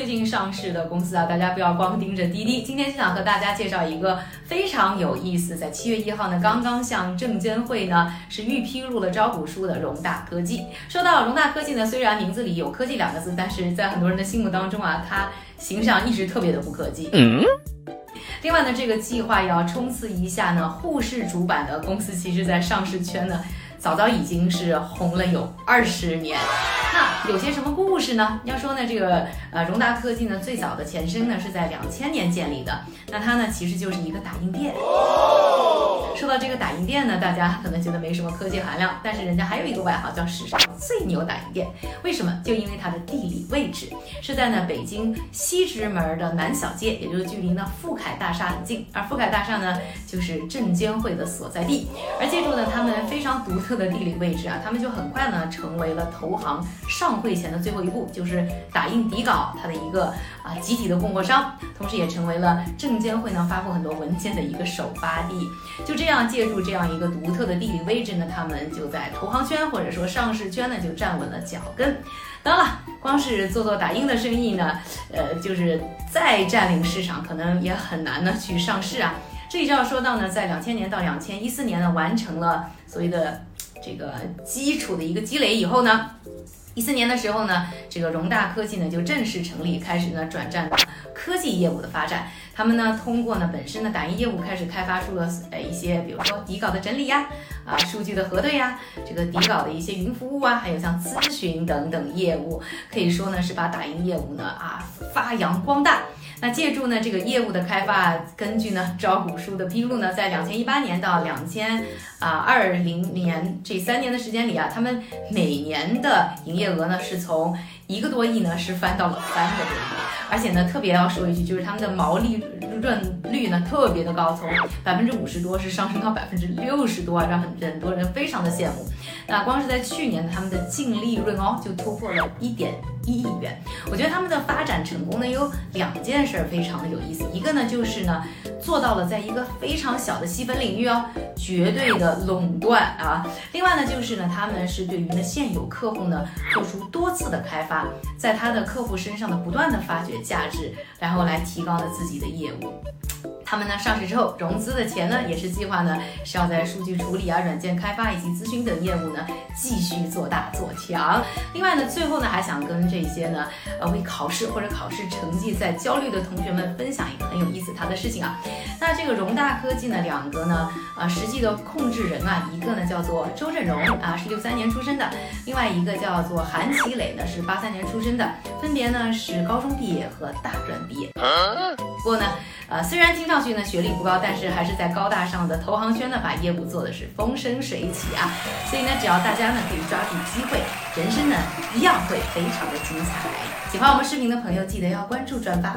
最近上市的公司啊，大家不要光盯着滴滴。今天就想和大家介绍一个非常有意思，在七月一号呢，刚刚向证监会呢是预披露了招股书的荣大科技。说到荣大科技呢，虽然名字里有科技两个字，但是在很多人的心目当中啊，它形象一直特别的不科技。嗯。另外呢，这个计划要冲刺一下呢，沪市主板的公司，其实在上市圈呢，早早已经是红了有二十年。那有些什么故事呢？要说呢，这个呃荣达科技呢，最早的前身呢是在两千年建立的。那它呢，其实就是一个打印店。说到这个打印店呢，大家可能觉得没什么科技含量，但是人家还有一个外号叫史上最牛打印店。为什么？就因为它的地理位置是在呢北京西直门的南小街，也就是距离呢富凯大厦很近。而富凯大厦呢，就是证监会的所在地。而借助呢他们非常独特的地理位置啊，他们就很快呢成为了投行上会前的最后一步，就是打印底稿它的一个啊集体的供货商，同时也成为了证监会呢发布很多文件的一个首发地。就这样。借助这样一个独特的地理位置呢，他们就在投行圈或者说上市圈呢就站稳了脚跟。当然了，光是做做打印的生意呢，呃，就是再占领市场可能也很难呢去上市啊。这里就要说到呢，在两千年到两千一四年呢完成了所谓的这个基础的一个积累以后呢。一四年的时候呢，这个荣大科技呢就正式成立，开始呢转战科技业务的发展。他们呢通过呢本身的打印业务开始开发出了呃一些，比如说底稿的整理呀，啊数据的核对呀，这个底稿的一些云服务啊，还有像咨询等等业务，可以说呢是把打印业务呢啊发扬光大。那借助呢这个业务的开发，根据呢招股书的披露呢，在两千一八年到两千啊二零年这三年的时间里啊，他们每年的营业额呢是从一个多亿呢是翻到了三个多亿，而且呢特别要说一句，就是他们的毛利润率呢特别的高，从百分之五十多是上升到百分之六十多，让很很多人非常的羡慕。那光是在去年他们的净利润哦就突破了一点。一亿元，我觉得他们的发展成功呢有两件事非常的有意思，一个呢就是呢做到了在一个非常小的细分领域哦绝对的垄断啊，另外呢就是呢他们是对于呢现有客户呢做出多次的开发，在他的客户身上呢不断的发掘价值，然后来提高了自己的业务。他们呢上市之后融资的钱呢，也是计划呢是要在数据处理啊、软件开发以及咨询等业务呢继续做大做强。另外呢，最后呢还想跟这些呢呃为考试或者考试成绩在焦虑的同学们分享一个很有意思他的事情啊。那这个荣大科技呢两个呢啊实际的控制人啊，一个呢叫做周振荣啊是六三年出生的，另外一个叫做韩奇磊呢是八三年出生的，分别呢是高中毕业和大专毕业。不过呢。呃，虽然听上去呢学历不高，但是还是在高大上的投行圈呢把业务做的是风生水起啊。所以呢，只要大家呢可以抓住机会，人生呢一样会非常的精彩。喜欢我们视频的朋友，记得要关注转发。